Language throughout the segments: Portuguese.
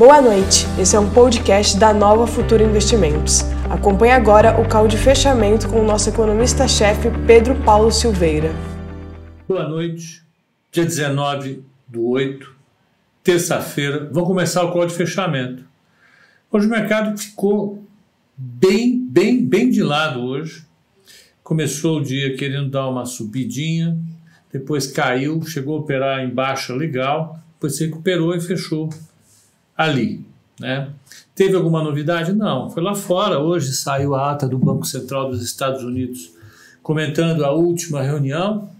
Boa noite, esse é um podcast da Nova Futura Investimentos. Acompanhe agora o call de fechamento com o nosso economista-chefe Pedro Paulo Silveira. Boa noite, dia 19 do 8, terça-feira, vamos começar o call de fechamento. Hoje o mercado ficou bem, bem, bem de lado hoje. Começou o dia querendo dar uma subidinha, depois caiu, chegou a operar em baixa legal, depois se recuperou e fechou ali. Né? Teve alguma novidade? Não. Foi lá fora. Hoje saiu a ata do Banco Central dos Estados Unidos comentando a última reunião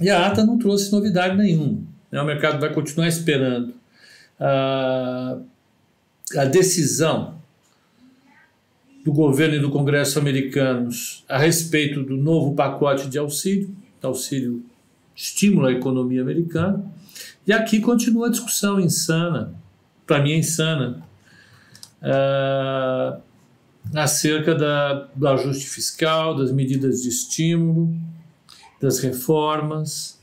e a ata não trouxe novidade nenhuma. Né? O mercado vai continuar esperando a, a decisão do governo e do Congresso americanos a respeito do novo pacote de auxílio, auxílio estímulo à economia americana. E aqui continua a discussão insana, para mim é insana, uh, acerca da, do ajuste fiscal, das medidas de estímulo, das reformas,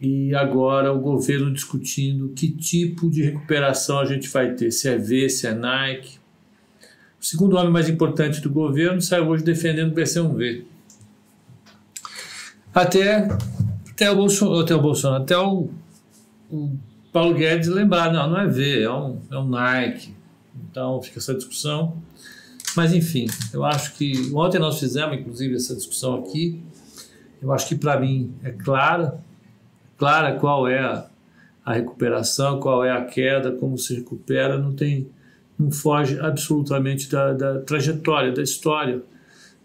e agora o governo discutindo que tipo de recuperação a gente vai ter, se é V, se é Nike. O segundo homem mais importante do governo saiu hoje defendendo o ser um V. Até até o Bolsonaro, até o, Bolsonaro, até o, o Paulo Guedes lembrar, não, não é V, é um, é um Nike. Então fica essa discussão. Mas enfim, eu acho que ontem nós fizemos, inclusive, essa discussão aqui. Eu acho que para mim é clara, clara qual é a, a recuperação, qual é a queda, como se recupera, não tem, não foge absolutamente da, da trajetória, da história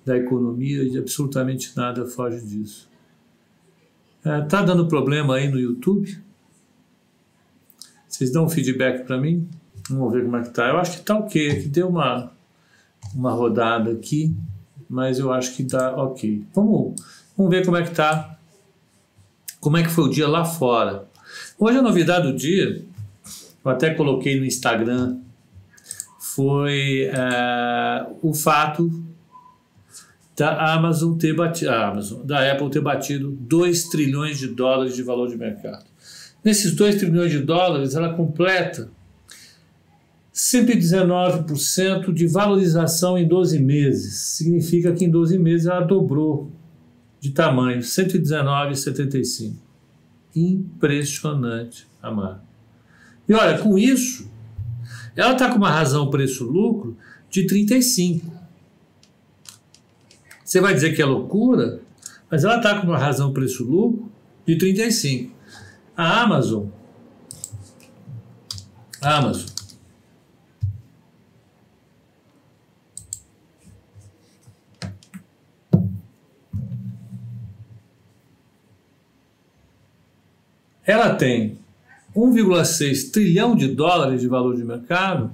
da economia, e absolutamente nada foge disso. É, tá dando problema aí no YouTube? Vocês dão um feedback para mim? Vamos ver como é que tá. Eu acho que tá ok, que deu uma, uma rodada aqui, mas eu acho que tá ok. Vamos, vamos ver como é que tá. Como é que foi o dia lá fora. Hoje a novidade do dia, eu até coloquei no Instagram, foi é, o fato da Amazon ter batido, Amazon, da Apple ter batido 2 trilhões de dólares de valor de mercado. Nesses 2 trilhões de dólares, ela completa 119% de valorização em 12 meses. Significa que em 12 meses ela dobrou de tamanho, 119,75. Impressionante, Amar. E olha, com isso, ela está com uma razão preço-lucro de 35. Você vai dizer que é loucura, mas ela está com uma razão preço-lucro de 35. A Amazon, a Amazon, ela tem 1,6 trilhão de dólares de valor de mercado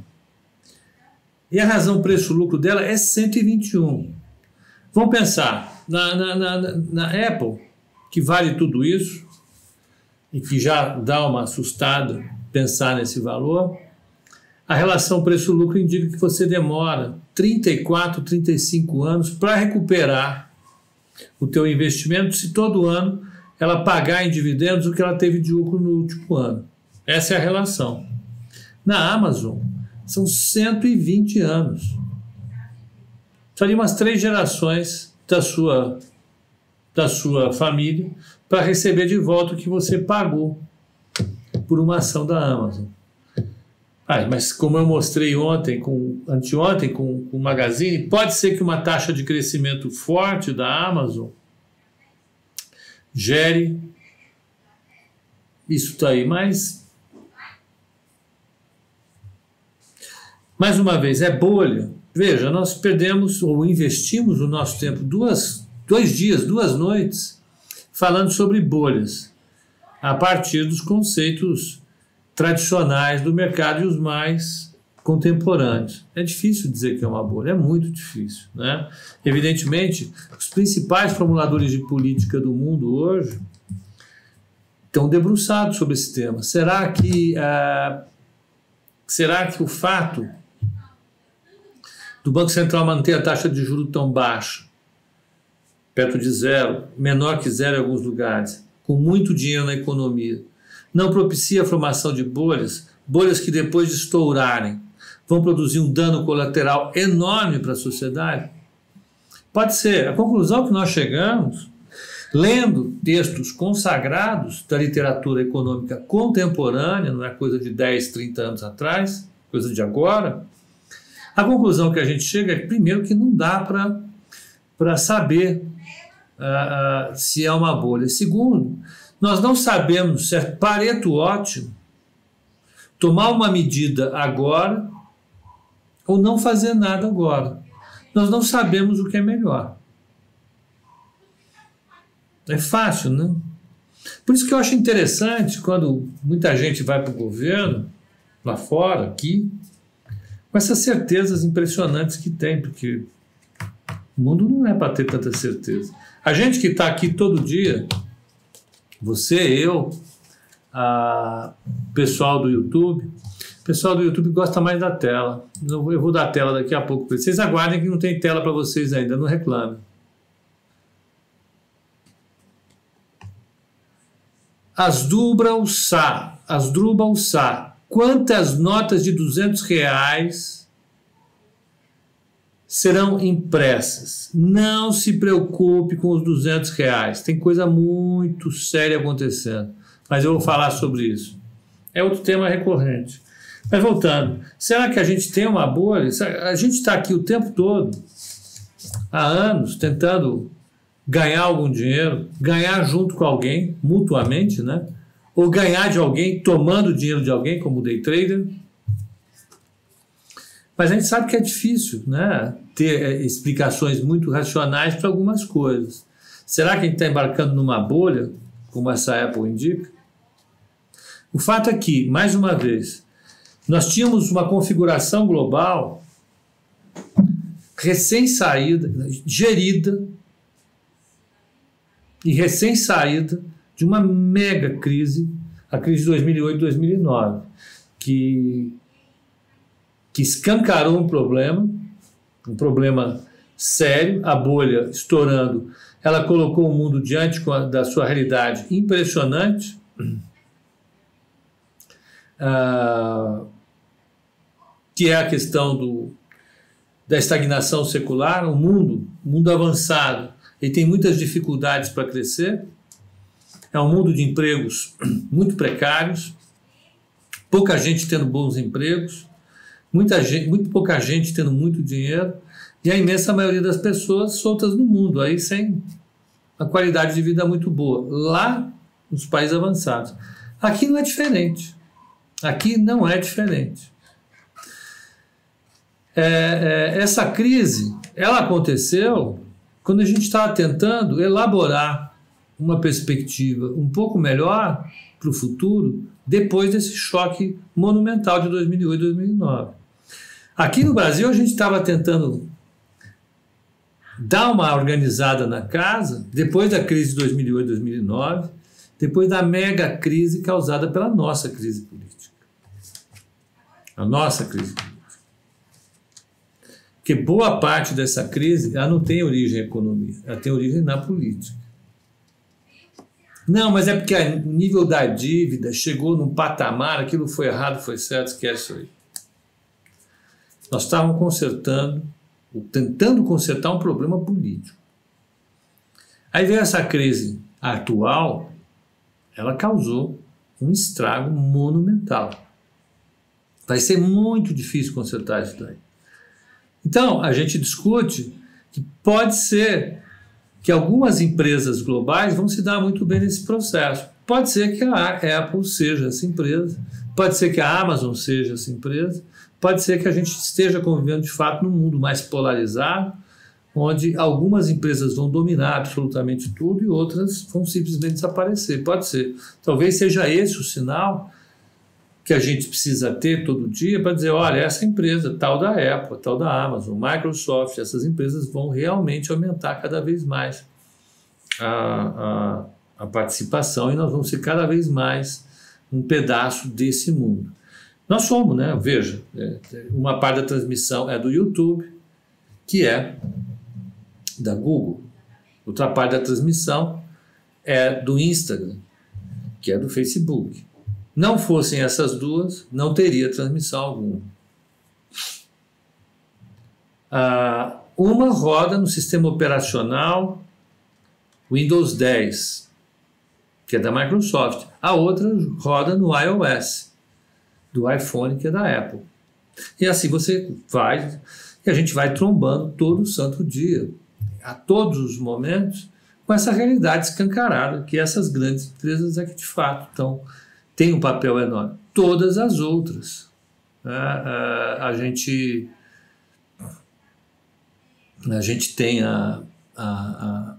e a razão preço-lucro dela é 121. Vamos pensar, na, na, na, na Apple, que vale tudo isso, e que já dá uma assustada pensar nesse valor, a relação preço-lucro indica que você demora 34, 35 anos para recuperar o teu investimento se todo ano ela pagar em dividendos o que ela teve de lucro no último ano. Essa é a relação. Na Amazon, são 120 anos precisaria umas três gerações da sua, da sua família para receber de volta o que você pagou por uma ação da Amazon. Ah, mas como eu mostrei ontem, com, anteontem, com, com o Magazine, pode ser que uma taxa de crescimento forte da Amazon gere isso está aí, mas mais uma vez é bolha. Veja, nós perdemos ou investimos o nosso tempo duas, dois dias, duas noites, falando sobre bolhas, a partir dos conceitos tradicionais do mercado e os mais contemporâneos. É difícil dizer que é uma bolha, é muito difícil. Né? Evidentemente, os principais formuladores de política do mundo hoje estão debruçados sobre esse tema. Será que, uh, será que o fato do Banco Central manter a taxa de juros tão baixa, perto de zero, menor que zero em alguns lugares, com muito dinheiro na economia, não propicia a formação de bolhas, bolhas que depois de estourarem vão produzir um dano colateral enorme para a sociedade? Pode ser. A conclusão que nós chegamos, lendo textos consagrados da literatura econômica contemporânea, não é coisa de 10, 30 anos atrás, coisa de agora, a conclusão que a gente chega é, primeiro, que não dá para saber uh, uh, se é uma bolha. Segundo, nós não sabemos se é pareto ótimo tomar uma medida agora ou não fazer nada agora. Nós não sabemos o que é melhor. É fácil, né? Por isso que eu acho interessante quando muita gente vai para o governo, lá fora, aqui, com essas certezas impressionantes que tem, porque o mundo não é para ter tanta certeza. A gente que está aqui todo dia, você, eu, a pessoal do YouTube, o pessoal do YouTube gosta mais da tela. Eu vou dar tela daqui a pouco. Vocês aguardem que não tem tela para vocês ainda, não reclame. Asdrubal Sá, Asdrubal Sá, quantas notas de 200 reais serão impressas? Não se preocupe com os 200 reais, tem coisa muito séria acontecendo, mas eu vou falar sobre isso. É outro tema recorrente. Mas voltando, será que a gente tem uma bolha? A gente está aqui o tempo todo, há anos, tentando ganhar algum dinheiro, ganhar junto com alguém, mutuamente, né? Ou ganhar de alguém tomando dinheiro de alguém, como day trader. Mas a gente sabe que é difícil, né? Ter é, explicações muito racionais para algumas coisas. Será que a gente está embarcando numa bolha, como essa Apple indica? O fato é que, mais uma vez, nós tínhamos uma configuração global recém-saída, gerida e recém-saída de uma mega crise, a crise de 2008-2009, que, que escancarou um problema, um problema sério, a bolha estourando, ela colocou o mundo diante da sua realidade impressionante. Uh, que é a questão do, da estagnação secular, o mundo, mundo avançado, ele tem muitas dificuldades para crescer. É um mundo de empregos muito precários, pouca gente tendo bons empregos, muita gente, muito pouca gente tendo muito dinheiro e a imensa maioria das pessoas soltas no mundo, aí sem a qualidade de vida muito boa, lá nos países avançados. Aqui não é diferente. Aqui não é diferente. É, é, essa crise, ela aconteceu quando a gente estava tentando elaborar uma perspectiva um pouco melhor para o futuro depois desse choque monumental de 2008 e 2009. Aqui no Brasil, a gente estava tentando dar uma organizada na casa depois da crise de 2008 e 2009, depois da mega crise causada pela nossa crise política. A nossa crise política. Porque boa parte dessa crise ela não tem origem na economia, ela tem origem na política. Não, mas é porque o nível da dívida chegou num patamar, aquilo foi errado, foi certo, esquece isso aí. Nós estávamos consertando, tentando consertar um problema político. Aí veio essa crise atual, ela causou um estrago monumental. Vai ser muito difícil consertar isso daí. Então, a gente discute que pode ser que algumas empresas globais vão se dar muito bem nesse processo. Pode ser que a Apple seja essa empresa, pode ser que a Amazon seja essa empresa, pode ser que a gente esteja convivendo de fato num mundo mais polarizado, onde algumas empresas vão dominar absolutamente tudo e outras vão simplesmente desaparecer. Pode ser. Talvez seja esse o sinal que a gente precisa ter todo dia para dizer, olha, essa empresa, tal da Apple, tal da Amazon, Microsoft, essas empresas vão realmente aumentar cada vez mais a, a, a participação e nós vamos ser cada vez mais um pedaço desse mundo. Nós somos, né? Veja, é, uma parte da transmissão é do YouTube, que é da Google. Outra parte da transmissão é do Instagram, que é do Facebook. não fossem essas duas, não teria transmissão alguma. Ah, uma roda no sistema operacional Windows 10, que é da Microsoft. A outra roda no iOS, do iPhone, que é da Apple. E assim você vai, e a gente vai trombando todo santo dia, a todos os momentos, com essa realidade escancarada que essas grandes empresas é que de fato estão, têm um papel enorme. Todas as outras. Né? A, a, gente a gente tem a, a,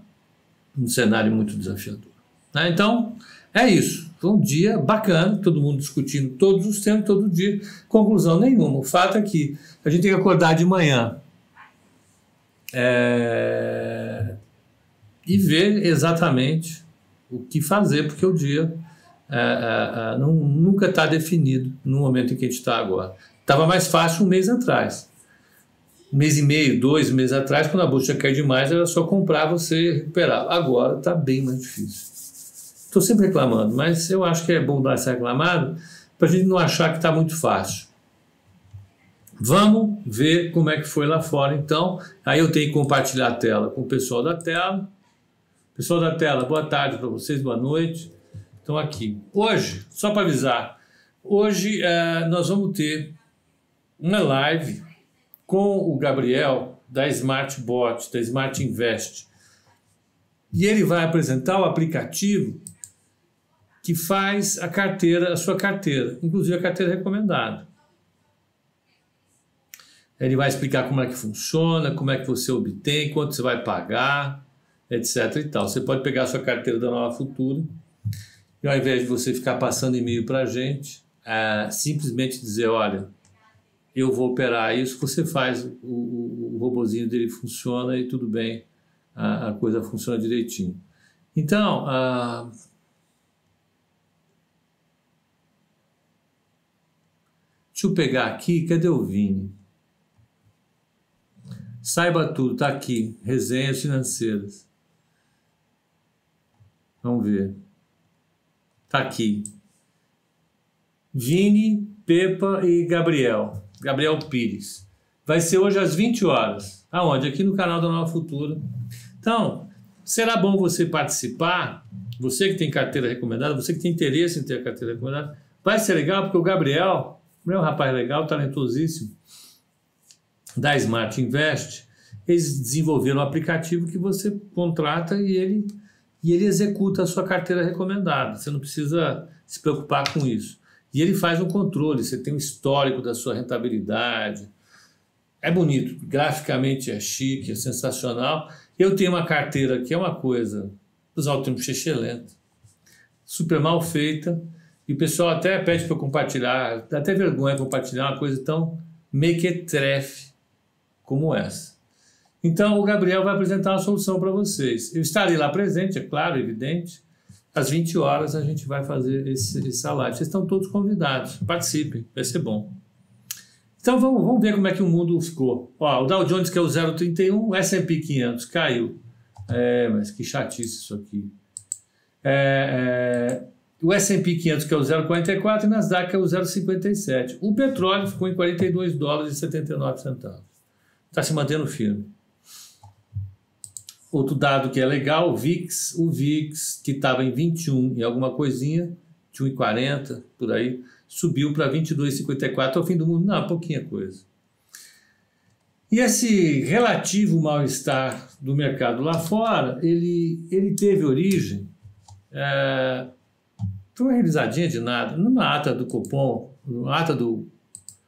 um cenário muito desafiador. Né? Então, é isso. Foi um dia bacana, todo mundo discutindo todos os temas, todo dia, conclusão nenhuma. O fato é que a gente tem que acordar de manhã é, e ver exatamente o que fazer, porque o dia é, é, é não, nunca está definido no momento em que a gente está agora. Estava mais fácil um mês atrás. Um mês e meio, dois meses atrás, quando a bolsa cair demais, era só comprar, você recuperar. Agora está bem mais difícil. Estou sempre reclamando, mas eu acho que é bom dar essa reclamada para a gente não achar que está muito fácil. Vamos ver como é que foi lá fora, então. Aí eu tenho que compartilhar a tela com o pessoal da tela. Pessoal da tela, boa tarde para vocês, boa noite. Estão aqui. Hoje, só para avisar, hoje é, nós vamos ter uma live com o Gabriel da Smartbot, da Smart Invest. E ele vai apresentar o aplicativo que faz a carteira, a sua carteira, inclusive a carteira recomendada. Ele vai explicar como é que funciona, como é que você obtém, quanto você vai pagar, etc. e tal. Você pode pegar a sua carteira da Nova Futura e ao invés de você ficar passando e-mail para a gente, é, simplesmente dizer, olha, eu vou operar isso, você faz, o, o, o robozinho dele funciona e tudo bem, a, a coisa funciona direitinho. Então, a, deixa eu pegar aqui, cadê o Vini? Saiba tudo, está aqui. Resenhas financeiras. Vamos ver. Está aqui. Vini, Pepa e Gabriel. Gabriel Pires. Vai ser hoje às 20 horas. Aonde? Aqui no canal da Nova Futura. Então, será bom você participar. Você que tem carteira recomendada, você que tem interesse em ter a carteira recomendada. Vai ser legal porque o Gabriel é um rapaz legal, talentosíssimo da Smart Invest, eles desenvolveram um aplicativo que você contrata e ele, e ele executa a sua carteira recomendada. Você não precisa se preocupar com isso. E ele faz um controle, você tem um histórico da sua rentabilidade. É bonito, graficamente é chique, é sensacional. Eu tenho uma carteira que é uma coisa, usar o termo lento, super mal feita, e o pessoal até pede para compartilhar, dá até vergonha compartilhar uma coisa tão mequetrefe como essa. Então, o Gabriel vai apresentar uma solução para vocês. Eu estarei lá presente, é claro, evidente. Às 20 horas a gente vai fazer esse, essa live. Vocês estão todos convidados. Participem, vai ser bom. Então vamos, vamos ver como é que o mundo ficou. Ó, o Dow Jones, que é o 0,31, o S&P 500 caiu. É, mas que chatice isso aqui. É, é, o S&P 500, que é o 0,44, e Nasdaq, que é o 0,57. O petróleo ficou em 42 dólares e 79 centavos está se mantendo firme. Outro dado que é legal, o VIX, o VIX que estava em 21 e alguma coisinha, 21,40 por aí, subiu para 22,54 ao fim do mundo. Não, pouquinha coisa. E esse relativo mal-estar do mercado lá fora, ele, ele teve origem, é, foi uma realizadinha de nada, numa ata do Copom, numa ata do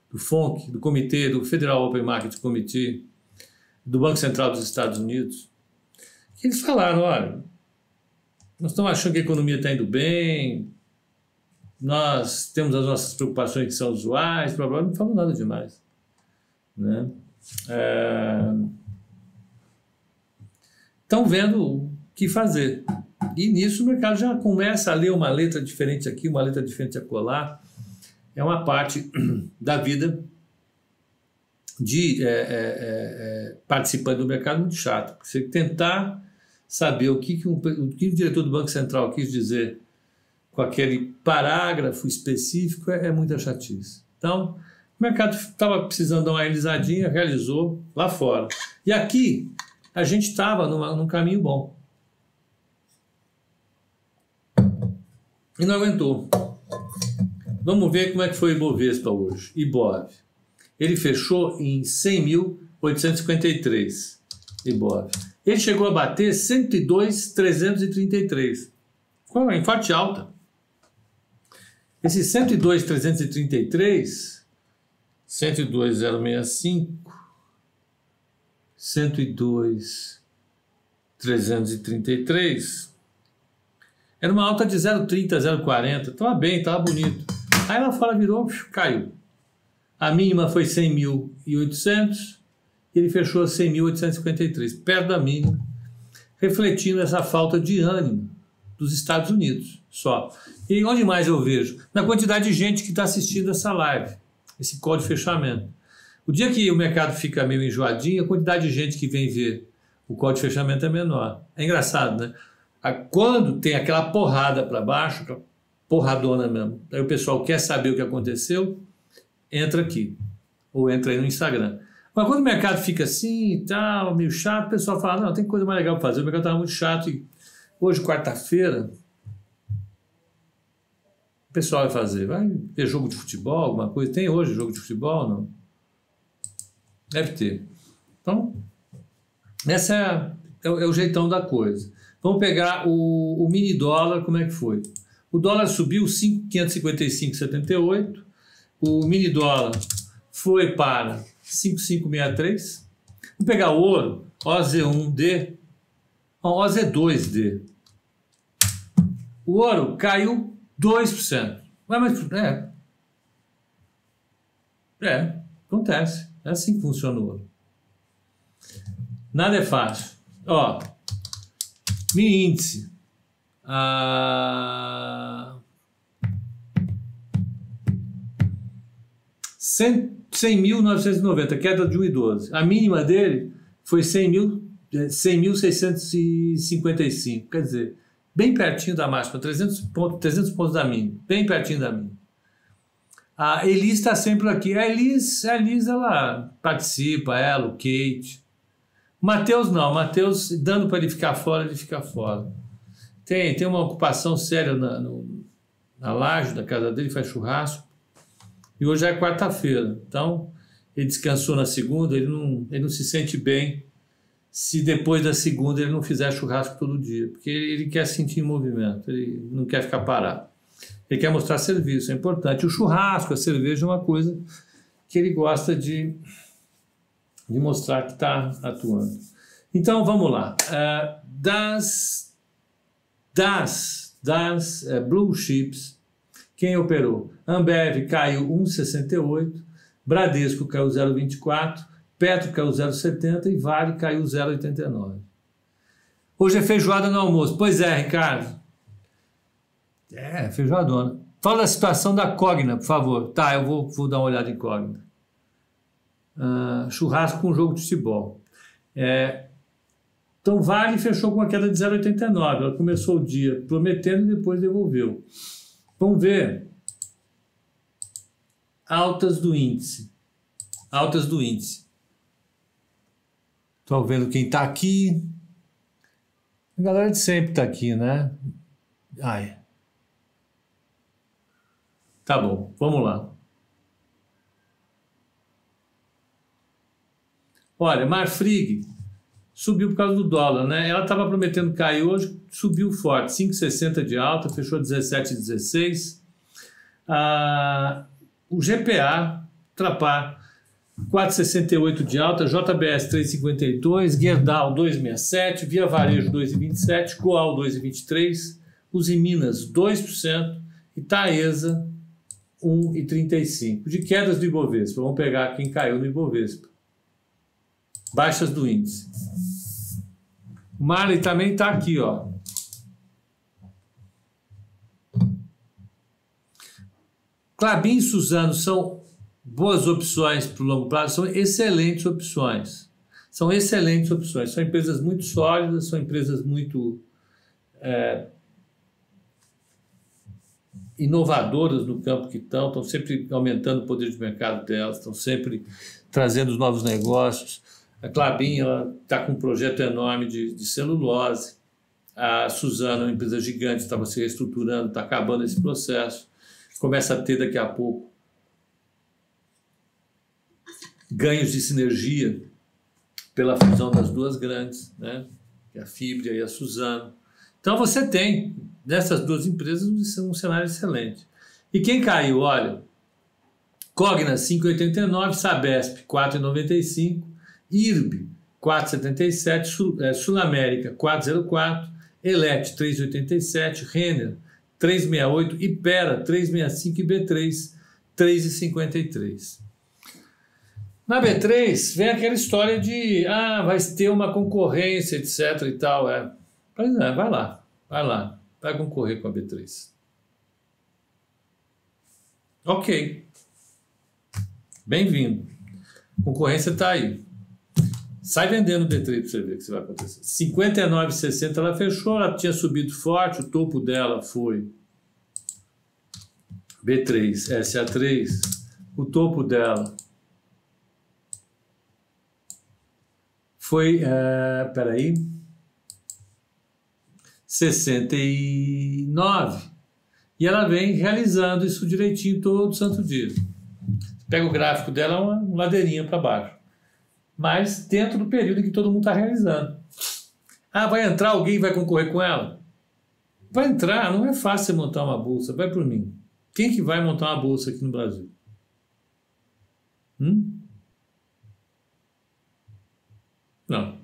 do FONC, do Comitê, do Federal Open Market Committee, do Banco Central dos Estados Unidos, que eles falaram, olha, nós estamos achando que a economia está indo bem, nós temos as nossas preocupações que são usuais, blá, blá, não falam nada demais. Né? É... Estão vendo o que fazer. E nisso o mercado já começa a ler uma letra diferente aqui, uma letra diferente a colar é uma parte da vida de é, é, é, é, participante do mercado muito chato. Você tentar saber o que, que, um, o que o diretor do Banco Central quis dizer com aquele parágrafo específico é, é muita chatice. Então, o mercado estava precisando dar uma realizadinha, realizou lá fora. E aqui, a gente estava num caminho bom. E não aguentou. Vamos ver como é que foi o Ibovespa hoje. Ibov. Ele fechou em 100.853. Ibov. Ele chegou a bater 102.333. Foi uma forte alta. Esse 102.333, 102.065, 102.333, era uma alta de 0,30, 0,40. Estava bem, estava bonito. Aí lá fora virou, caiu. A mínima foi 100.800 e ele fechou a 100.853, perto da mínima, refletindo essa falta de ânimo dos Estados Unidos só. E onde mais eu vejo? Na quantidade de gente que está assistindo essa live, esse código de fechamento. O dia que o mercado fica meio enjoadinho, a quantidade de gente que vem ver o código de fechamento é menor. É engraçado, né? Quando tem aquela porrada para baixo, porradona mesmo, aí o pessoal quer saber o que aconteceu, entra aqui. Ou entra aí no Instagram. Mas quando o mercado fica assim e tal, meio chato, o pessoal fala: não, tem coisa mais legal para fazer. O mercado estava muito chato e hoje, quarta-feira, o pessoal vai fazer? Vai ver jogo de futebol, alguma coisa? Tem hoje jogo de futebol? Não? Deve ter. Então, essa é, é, é o jeitão da coisa. Vamos pegar o, o, mini dólar, como é que foi? O dólar subiu 555,78. O mini dólar foi para 5563. Vamos pegar o ouro, OZ1D, OZ2D. O ouro caiu 2%. Mas, mas é. É, acontece. É assim que funciona o ouro. Nada é fácil. Ó, mini índice. Ah, 100.990, queda de 1,12. A mínima dele foi 100.655. Quer dizer, bem pertinho da máxima, 300 pontos, 300 pontos da mínima, bem pertinho da mínima. A Elis está sempre aqui. A Elis, a Elis, ela participa, ela, o Kate. Matheus não, Matheus, dando para ele ficar fora, ele fica fora. Tem, tem uma ocupação séria na, no, na laje da casa dele, faz churrasco. E hoje é quarta-feira, então ele descansou na segunda, ele não, ele não se sente bem se depois da segunda ele não fizer churrasco todo dia, porque ele quer sentir movimento, ele não quer ficar parado. Ele quer mostrar serviço, é importante. O churrasco, a cerveja é uma coisa que ele gosta de, de mostrar que está atuando. Então vamos lá. Uh, das das, das uh, blue chips, quem operou? Ambev caiu 1,68, Bradesco caiu 0,24, Petro caiu 0,70 e Vale caiu 0,89. Hoje é feijoada no almoço. Pois é, Ricardo. É, feijoadona. Fala da situação da Cogna, por favor. Tá, eu vou, vou dar uma olhada em Cogna. Uh, churrasco com jogo de futebol. É, então, Vale fechou com uma queda de 0,89. Ela começou o dia prometendo e depois devolveu. Vamos ver. Altas do índice. Altas do índice. Estou vendo quem está aqui. A galera de sempre está aqui, né? Ai. Tá bom, vamos lá. Olha, Marfrig subiu por causa do dólar, né? Ela estava prometendo cair hoje, subiu forte, 5,60 de alta, fechou 17,16. Ah, o GPA, Trapar, 4,68 de alta, JBS 3,52, Gerdau 2,67, Via Varejo 2,27, Coal 2,23, Uzi Minas 2% e Taesa 1,35. De quedas do Ibovespa, vamos pegar quem caiu no Ibovespa. Baixas do índice. O Marley também está aqui, ó. Clabin e Suzano são boas opções para o longo prazo, são excelentes opções. São excelentes opções. São empresas muito sólidas, são empresas muito. É, inovadoras no campo que estão, estão sempre aumentando o poder de mercado delas, estão sempre trazendo os novos negócios. A Clabin está com um projeto enorme de, de celulose. A Suzana, uma empresa gigante, estava se reestruturando, está acabando esse processo. Começa a ter daqui a pouco ganhos de sinergia pela fusão das duas grandes, né? É a Fibria e a Suzano. Então você tem dessas duas empresas um cenário excelente. E quem caiu, olha, Cogna 5,89, Sabesp 4,95, IRB 4,77, Sul, é, Sul América 4,04, Elet 3,87, Renner 3,68, Ipera 3,65 e B3 3,53. Na B3 vem aquela história de ah, vai ter uma concorrência, etc e tal. É. Mas é, vai lá, vai lá, vai concorrer com a B3. Ok. Bem-vindo. Concorrência está aí. Sai vendendo o B3 para você ver o que vai acontecer. 59,60 ela fechou, ela tinha subido forte, o topo dela foi B3, SA3, o topo dela foi, uh, peraí, 69. E ela vem realizando isso direitinho todo santo dia. Pega o gráfico dela, uma, uma ladeirinha para baixo. Mas dentro do período que todo mundo está realizando. Ah, vai entrar alguém e vai concorrer com ela? Vai entrar, não é fácil montar uma bolsa, vai por mim. Quem que vai montar uma bolsa aqui no Brasil? Hum? Não.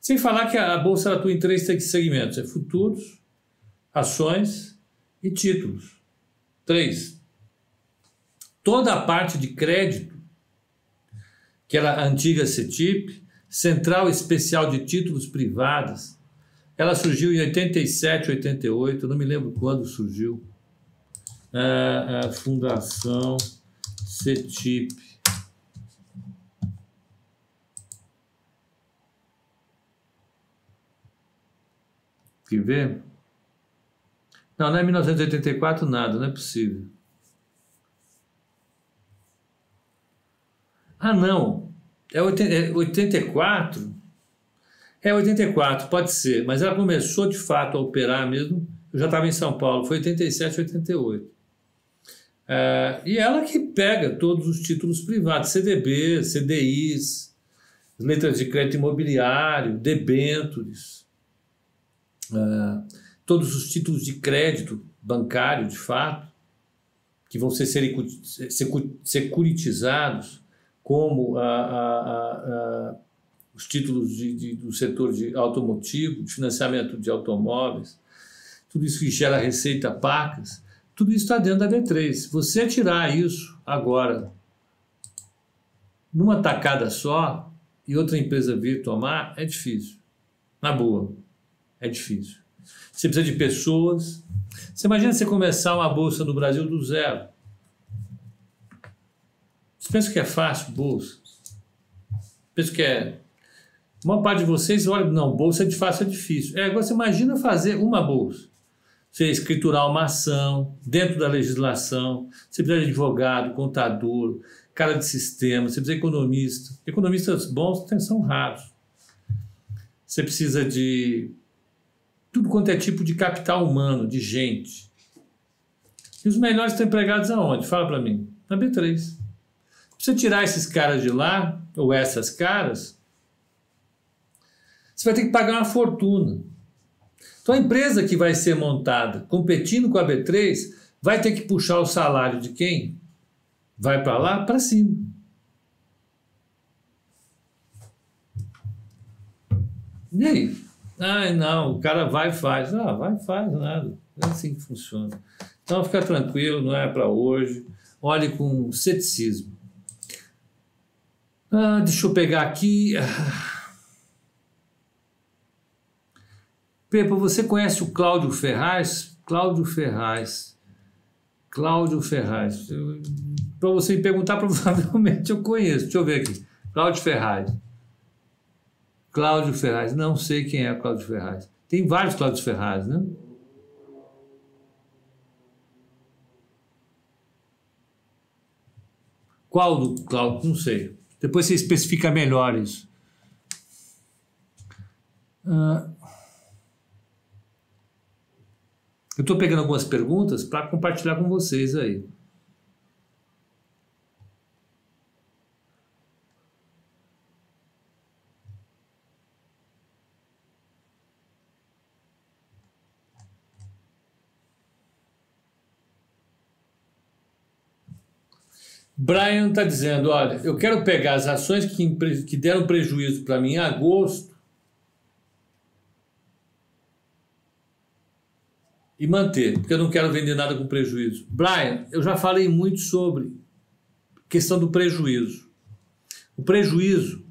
Sem falar que a bolsa atua em três segmentos: é futuros, ações e títulos. Três. Toda a parte de crédito, que era a antiga CETIP, Central Especial de Títulos Privados, ela surgiu em 87, 88, não me lembro quando surgiu. A, a Fundação CETIP. Quer ver? Não, não é 1984 nada, não é possível. Ah, não. É 84? É 84, pode ser. Mas ela começou de fato a operar mesmo. Eu já estava em São Paulo, foi 87, 88. É, e ela que pega todos os títulos privados, CDB, CDIs, letras de crédito imobiliário, debêntures uh, todos os títulos de crédito bancário, de fato, que vão ser securitizados, como a, a, a, os títulos de, de, do setor de automotivo, de financiamento de automóveis, tudo isso que gera receita pacas, tudo isso está dentro da B3. Se você tirar isso agora, numa tacada só, e outra empresa vir tomar, é difícil. Na boa é difícil. Você precisa de pessoas. Você imagina você começar uma bolsa no Brasil do zero. Pensa que é fácil, bolsa? Pensa que é. Uma parte de vocês olha, não, bolsa de fácil é difícil. É, agora você imagina fazer uma bolsa. Você escriturar uma ação dentro da legislação, você precisa de advogado, contador, cara de sistema, você precisa de economista. Economistas bons são raros. Você precisa de tudo quanto é tipo de capital humano, de gente. E os melhores estão empregados aonde? Fala para mim. Na B3. Você tirar esses caras de lá, ou essas caras, você vai ter que pagar uma fortuna. Então a empresa que vai ser montada competindo com a B3 vai ter que puxar o salário de quem? Vai para lá, para cima. E aí? Ai, não, o cara vai e faz. Ah, vai e faz, nada. É assim que funciona. Então, fica tranquilo, não é para hoje. Olhe com ceticismo. Ah, deixa eu pegar aqui. Pepa, você conhece o Cláudio Ferraz? Cláudio Ferraz. Cláudio Ferraz. Para você me perguntar, provavelmente eu conheço. Deixa eu ver aqui. Cláudio Ferraz. Cláudio Ferraz. Não sei quem é Cláudio Ferraz. Tem vários Cláudio Ferraz, né? Qual do Cláudio? Não sei. Depois você especifica melhor isso. Uh, eu estou pegando algumas perguntas para compartilhar com vocês aí. Brian está dizendo: olha, eu quero pegar as ações que, que deram prejuízo para mim em agosto e manter, porque eu não quero vender nada com prejuízo. Brian, eu já falei muito sobre questão do prejuízo. O prejuízo,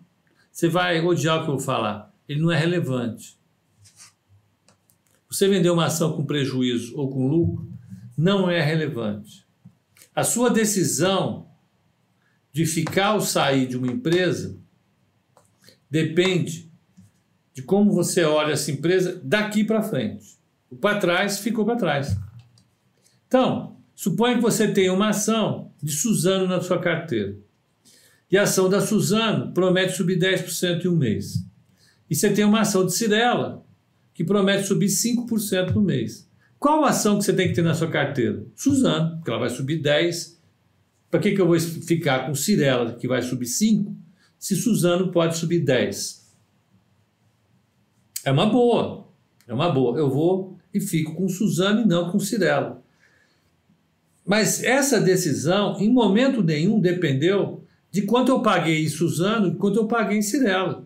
você vai odiar o que eu vou falar, ele não é relevante. Você vender uma ação com prejuízo ou com lucro não é relevante. A sua decisão de ficar ou sair de uma empresa depende de como você olha essa empresa daqui para frente. O para trás ficou para trás. Então, suponha que você tenha uma ação de Suzano na sua carteira. E a ação da Suzano promete subir 10% em um mês. E você tem uma ação de Cirela que promete subir 5% no mês. Qual ação que você tem que ter na sua carteira? Suzano, porque ela vai subir 10 para que, que eu vou ficar com Cirela, que vai subir 5, se Suzano pode subir 10? É uma boa. É uma boa. Eu vou e fico com Suzano e não com Cirela. Mas essa decisão, em momento nenhum, dependeu de quanto eu paguei em Suzano e quanto eu paguei em Cirela.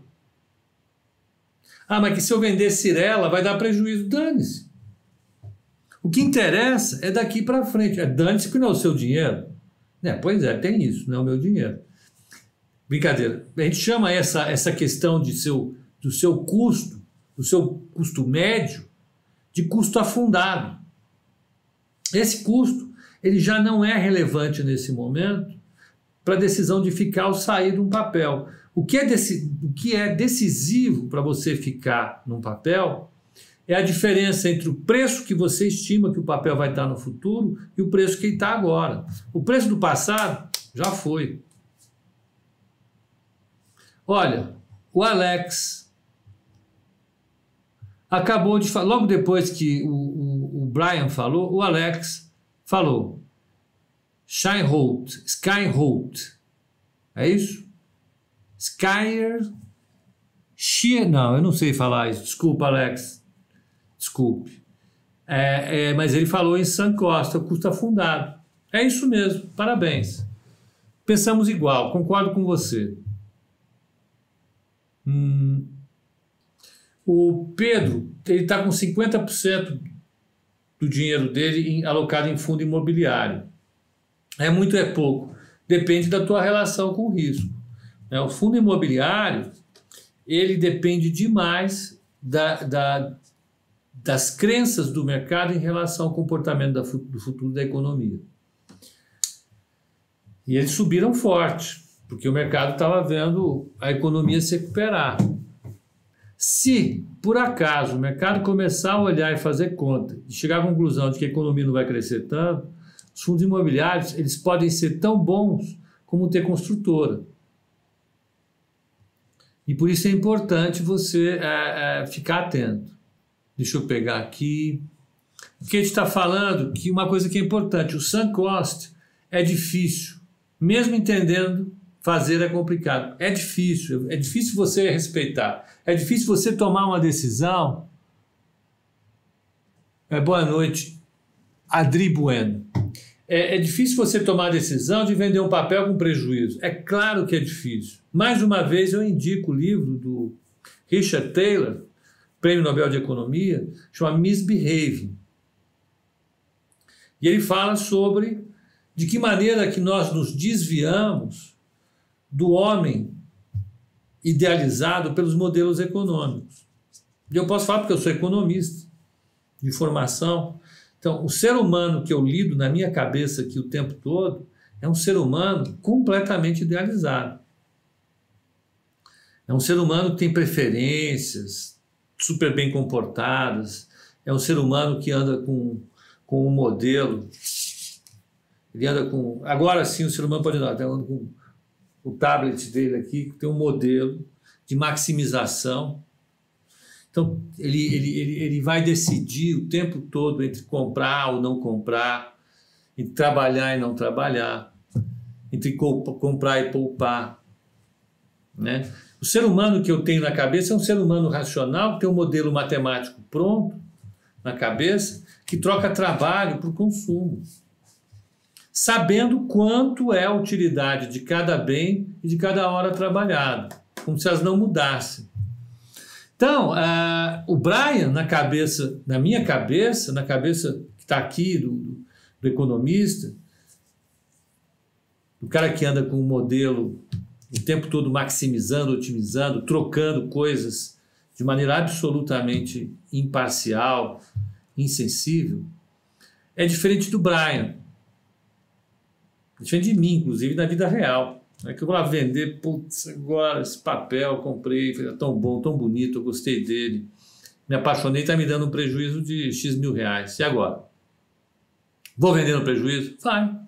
Ah, mas que se eu vender Cirela vai dar prejuízo. Dane-se. O que interessa é daqui para frente. É dane-se que não é o seu dinheiro. É, pois é, tem isso, não é o meu dinheiro. Brincadeira. A gente chama essa, essa questão de seu, do seu custo, do seu custo médio, de custo afundado. Esse custo ele já não é relevante nesse momento para a decisão de ficar ou sair de um papel. O que é, o que é decisivo para você ficar num papel é a diferença entre o preço que você estima que o papel vai estar no futuro e o preço que está agora. O preço do passado já foi. Olha, o Alex acabou de falar, logo depois que o, o, o Brian falou, o Alex falou. Scheinholt, Skyholt. É isso? Skyer. Não, eu não sei falar isso. Desculpa, Alex. Desculpe. É, é, mas ele falou em San Costa, custo afundado. É isso mesmo, parabéns. Pensamos igual, concordo com você. Hum, o Pedro, ele está com 50% do dinheiro dele em, alocado em fundo imobiliário. É muito, é pouco. Depende da tua relação com o risco. É, o fundo imobiliário, ele depende demais da, da, das crenças do mercado em relação ao comportamento da, do futuro da economia. E eles subiram forte, porque o mercado estava vendo a economia se recuperar. Se, por acaso, o mercado começar a olhar e fazer conta e chegar à conclusão de que a economia não vai crescer tanto, os fundos imobiliários eles podem ser tão bons como ter construtora. E por isso é importante você é, é, ficar atento. Deixa eu pegar aqui. O que a gente está falando, que uma coisa que é importante, o sunk cost é difícil. Mesmo entendendo, fazer é complicado. É difícil, é difícil você respeitar. É difícil você tomar uma decisão. É, boa noite, Adri Bueno. É, é, difícil você tomar a decisão de vender um papel com prejuízo. É claro que é difícil. Mais uma vez, eu indico o livro do Richard Taylor, Prêmio Nobel de Economia, chama Misbehaving. E ele fala sobre de que maneira que nós nos desviamos do homem idealizado pelos modelos econômicos. E eu posso falar porque eu sou economista de formação. Então, o ser humano que eu lido na minha cabeça aqui o tempo todo é um ser humano completamente idealizado. É um ser humano que tem preferências, super bem comportadas, é um ser humano que anda com, com um modelo. Ele anda com. Agora sim o ser humano pode andar, andando com o tablet dele aqui, que tem um modelo de maximização. Então, ele, ele, ele, ele vai decidir o tempo todo entre comprar ou não comprar, entre trabalhar e não trabalhar, entre comprar e poupar. Né? O ser humano que eu tenho na cabeça é um ser humano racional, que tem um modelo matemático pronto na cabeça, que troca trabalho por consumo sabendo quanto é a utilidade de cada bem e de cada hora trabalhada, como se elas não mudassem. Então, uh, o Brian, na cabeça, na minha cabeça, na cabeça que está aqui do, do economista, do cara que anda com um modelo o tempo todo maximizando, otimizando, trocando coisas de maneira absolutamente imparcial, insensível, é diferente do Brian. Diferente de mim, inclusive, na vida real. É que eu vou lá vender, putz, agora esse papel comprei, foi tão bom, tão bonito, eu gostei dele. Me apaixonei, está me dando um prejuízo de X mil reais. E agora? Vou vender no prejuízo? Vai.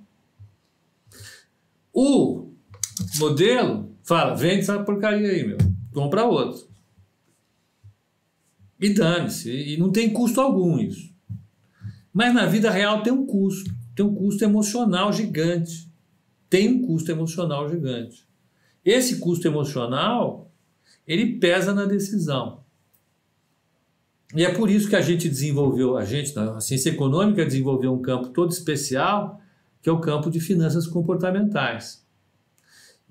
O modelo fala: vende essa porcaria aí, meu. Compra outro. E dane-se. E não tem custo algum isso. Mas na vida real tem um custo tem um custo emocional gigante. Tem um custo emocional gigante. Esse custo emocional, ele pesa na decisão. E é por isso que a gente desenvolveu, a gente, a ciência econômica desenvolveu um campo todo especial, que é o campo de finanças comportamentais.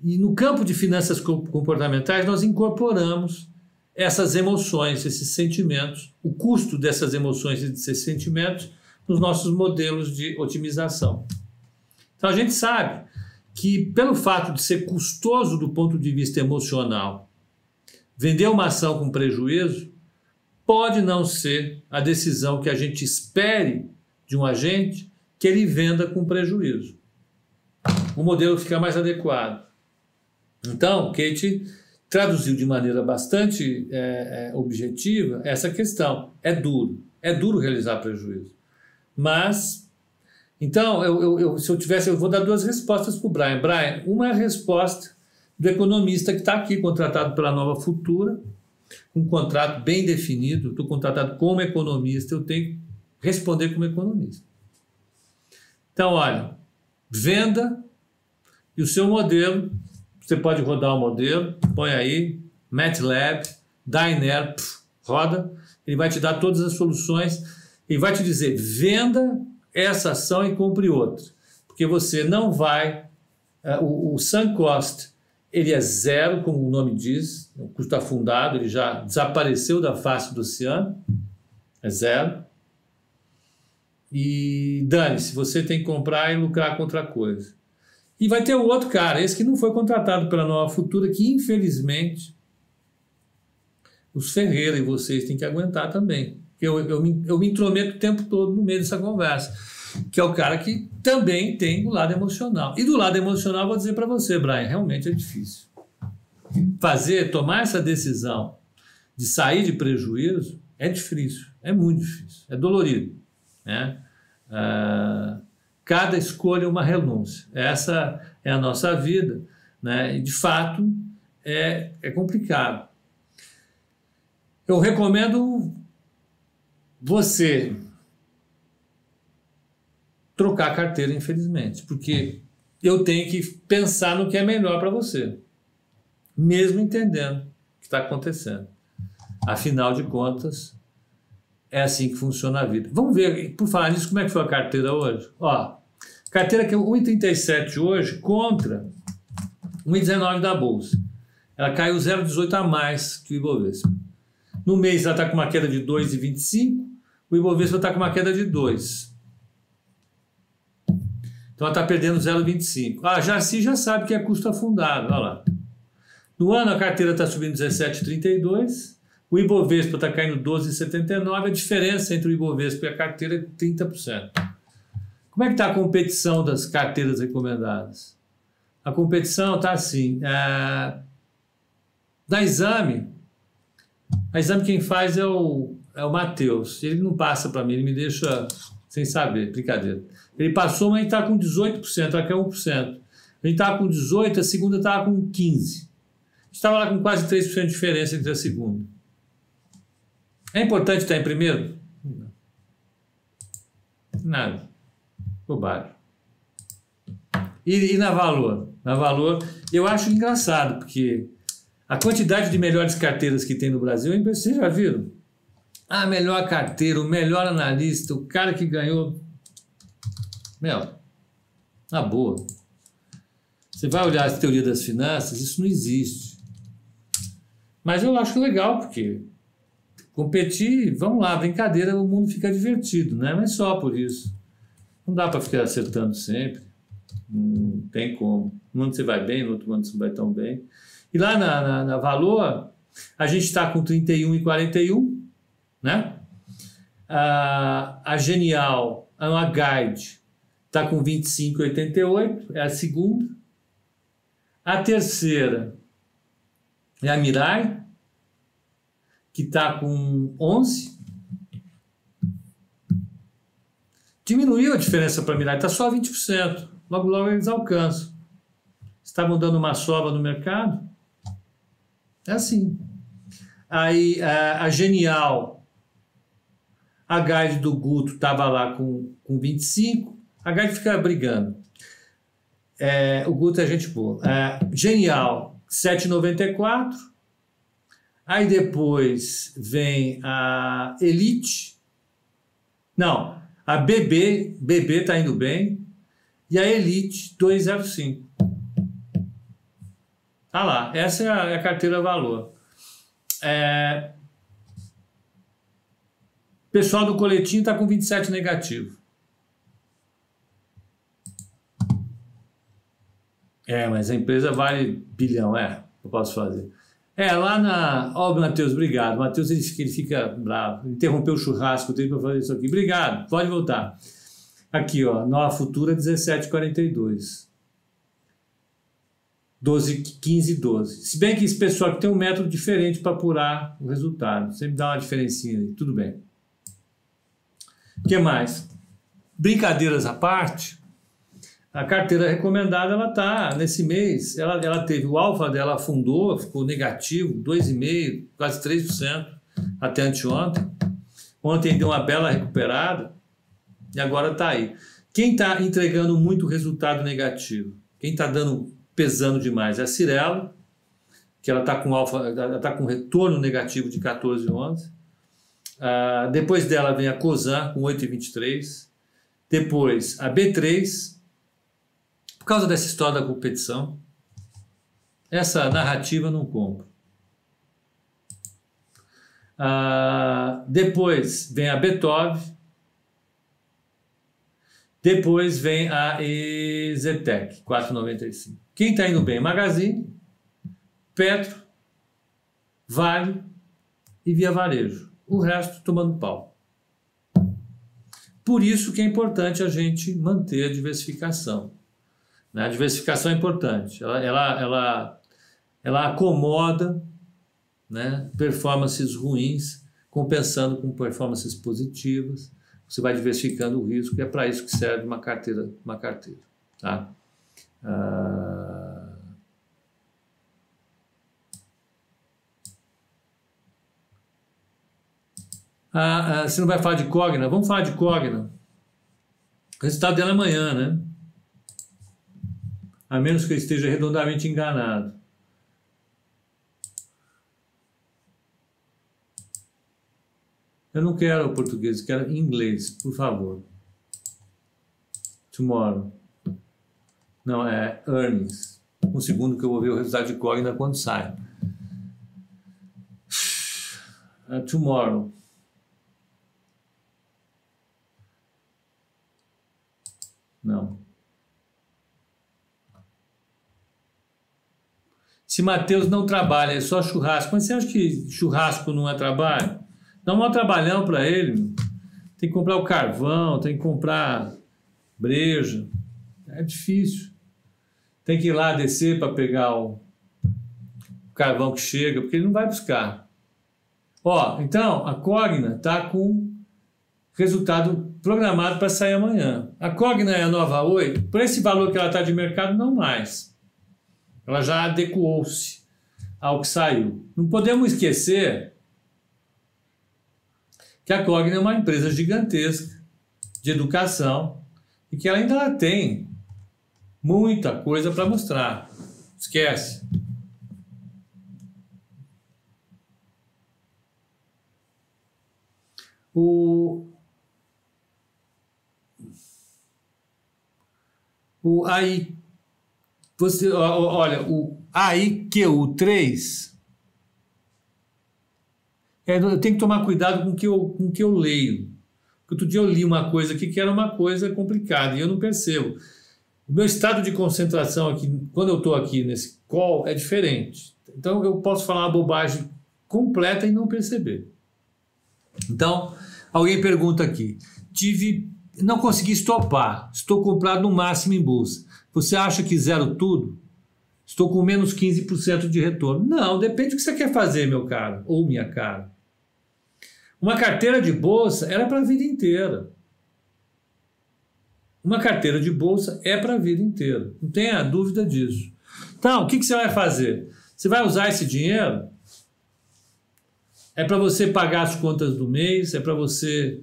E no campo de finanças comportamentais, nós incorporamos essas emoções, esses sentimentos, o custo dessas emoções e desses sentimentos nos nossos modelos de otimização. Então a gente sabe que, pelo fato de ser custoso do ponto de vista emocional, vender uma ação com prejuízo pode não ser a decisão que a gente espere de um agente que ele venda com prejuízo. O modelo fica mais adequado. Então, Kate traduziu de maneira bastante é, é, objetiva essa questão. É duro, é duro realizar prejuízo. Mas, então, eu, eu, eu, se eu tivesse, eu vou dar duas respostas para o Brian. Brian, uma é a resposta do economista que está aqui, contratado pela Nova Futura, um contrato bem definido, estou contratado como economista, eu tenho que responder como economista. Então, olha, venda e o seu modelo, você pode rodar o modelo, põe aí, MATLAB, pff, roda, ele vai te dar todas as soluções e vai te dizer: venda essa ação e compre outra. Porque você não vai. Uh, o, o sunk cost ele é zero, como o nome diz, o custo afundado, ele já desapareceu da face do oceano, é zero. E dane-se, você tem que comprar e lucrar com outra coisa. E vai ter o outro cara, esse que não foi contratado pela Nova Futura, que infelizmente os Ferreira e vocês têm que aguentar também eu, eu, me, eu me intrometo o tempo todo no meio dessa conversa, que é o cara que também tem o lado emocional. E do lado emocional, vou dizer para você, Brian, realmente é difícil. Fazer, tomar essa decisão de sair de prejuízo é difícil, é muito difícil, é dolorido. Né? Ah, cada escolha é uma renúncia. Essa é a nossa vida. Né? E, de fato, é, é complicado. Eu recomendo você trocar carteira, infelizmente, porque eu tenho que pensar no que é melhor para você, mesmo entendendo o que está acontecendo. Afinal de contas, é assim que funciona a vida. Vamos ver, por falar nisso, como é que foi a carteira hoje? Ó, carteira que é 1,37 hoje contra 1,19 da Bolsa. Ela caiu 0,18 a mais que o Ibovespa. No mês ela está com uma queda de 2,25 o Ibovespa está com uma queda de 2. Então ela está perdendo 0,25. Ah, se já sabe que é custo afundado. Olha lá. No ano a carteira está subindo 17,32. O Ibovespa está caindo 12,79. A diferença entre o Ibovespa e a carteira é 30%. Como é que está a competição das carteiras recomendadas? A competição está assim. É... Da exame, a exame quem faz é o é o Matheus. Ele não passa para mim, ele me deixa sem saber, brincadeira. Ele passou, mas está com 18%, aqui é 1%. A gente estava com 18%, a segunda estava com 15%. Estava lá com quase 3% de diferença entre a segunda. É importante estar em primeiro? Não. Nada. Bobagem. E, e na valor? Na valor, eu acho engraçado, porque a quantidade de melhores carteiras que tem no Brasil, vocês já viram? Ah, melhor carteira, o melhor analista, o cara que ganhou. Meu, na boa. Você vai olhar as teorias das finanças, isso não existe. Mas eu acho legal, porque competir, vamos lá, brincadeira, o mundo fica divertido, né? Mas só por isso. Não dá para ficar acertando sempre. Não tem como. Um ano você vai bem, no outro ano você não vai tão bem. E lá na, na, na Valor, a gente está com 31 e 41, né? A, a Genial, a Guide, está com 25 e 88, é a segunda. A terceira é a Mirai, que está com 11. Diminuiu a diferença para Mirai, está só 20%. Logo, logo eles alcançam. Estavam dando uma sova no mercado. É assim. Aí a, a Genial, a Guide do Guto estava lá com, com 25, a Guide fica brigando. É, o Guto é gente boa. É, Genial, 7,94. Aí depois vem a Elite. Não, a BB, BB está indo bem. E a Elite 205. Tá lá, essa é a, é a carteira valor. É... Pessoal do coletinho está com 27 negativo. É, mas a empresa vale bilhão, é. Eu posso fazer. É, lá na. Ó, oh, Matheus, obrigado. Matheus, ele, ele fica bravo. Interrompeu o churrasco dele para fazer isso aqui. Obrigado, pode voltar. Aqui, ó, Nova Futura 1742. 12, 15 12. Se bem que esse pessoal aqui tem um método diferente para apurar o resultado. Sempre dá uma diferencinha aí. Tudo bem. O que mais? Brincadeiras à parte, a carteira recomendada, ela tá nesse mês, ela, ela teve o alfa dela afundou, ficou negativo, 2,5%, quase 3% até anteontem. Ontem deu uma bela recuperada e agora está aí. Quem está entregando muito resultado negativo? Quem está dando pesando demais é a Cirela, que ela está com alfa, ela está com retorno negativo de 14,11. Uh, depois dela vem a Cosan com 8,23. Depois a B3 causa dessa história da competição, essa narrativa não compro. Ah, depois vem a Beethoven, depois vem a Ezetec, 4,95. Quem está indo bem? Magazine, Petro, Vale e Via Varejo. O resto tomando pau. Por isso que é importante a gente manter a diversificação. Né? A diversificação é importante. Ela, ela, ela, ela acomoda né, performances ruins, compensando com performances positivas. Você vai diversificando o risco e é para isso que serve uma carteira. Uma carteira tá? Ah... Ah, você não vai falar de Cogna? Vamos falar de Cogna. O resultado dela é amanhã, né? A menos que eu esteja redondamente enganado. Eu não quero português, quero inglês, por favor. Tomorrow. Não, é earnings. Um segundo que eu vou ver o resultado de Cogna quando sai. Uh, tomorrow. Não. Se Mateus não trabalha, é só churrasco. Mas você acha que churrasco não é trabalho? Dá um trabalhão para ele. Tem que comprar o carvão, tem que comprar breja. É difícil. Tem que ir lá descer para pegar o carvão que chega, porque ele não vai buscar. Ó, então a Cogna está com resultado programado para sair amanhã. A Cogna é a nova Oi, por esse valor que ela está de mercado, não mais. Ela já adequou-se ao que saiu. Não podemos esquecer que a Cogna é uma empresa gigantesca de educação e que ela ainda tem muita coisa para mostrar. Esquece. O, o AI, você, olha, o AIQ3, é, eu tenho que tomar cuidado com o que eu, com o que eu leio. Outro dia eu li uma coisa aqui que era uma coisa complicada e eu não percebo. O meu estado de concentração aqui, quando eu estou aqui nesse call, é diferente. Então eu posso falar uma bobagem completa e não perceber. Então, alguém pergunta aqui: tive, não consegui estopar, estou comprado no máximo em bolsa. Você acha que zero tudo? Estou com menos 15% de retorno. Não, depende do que você quer fazer, meu caro, ou minha cara. Uma carteira de bolsa era para a vida inteira. Uma carteira de bolsa é para a vida inteira. Não tenha dúvida disso. Então, o que, que você vai fazer? Você vai usar esse dinheiro é para você pagar as contas do mês, é para você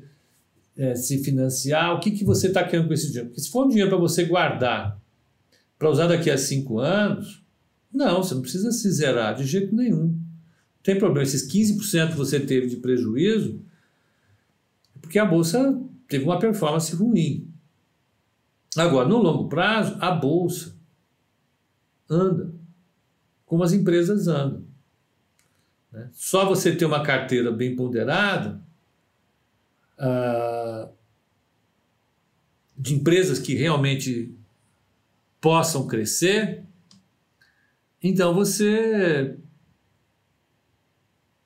é, se financiar. O que, que você está querendo com esse dinheiro? Porque se for um dinheiro para você guardar, para usar daqui a cinco anos, não, você não precisa se zerar de jeito nenhum. Não tem problema. Esses 15% que você teve de prejuízo é porque a bolsa teve uma performance ruim. Agora, no longo prazo, a bolsa anda como as empresas andam. Né? Só você ter uma carteira bem ponderada uh, de empresas que realmente possam crescer, então você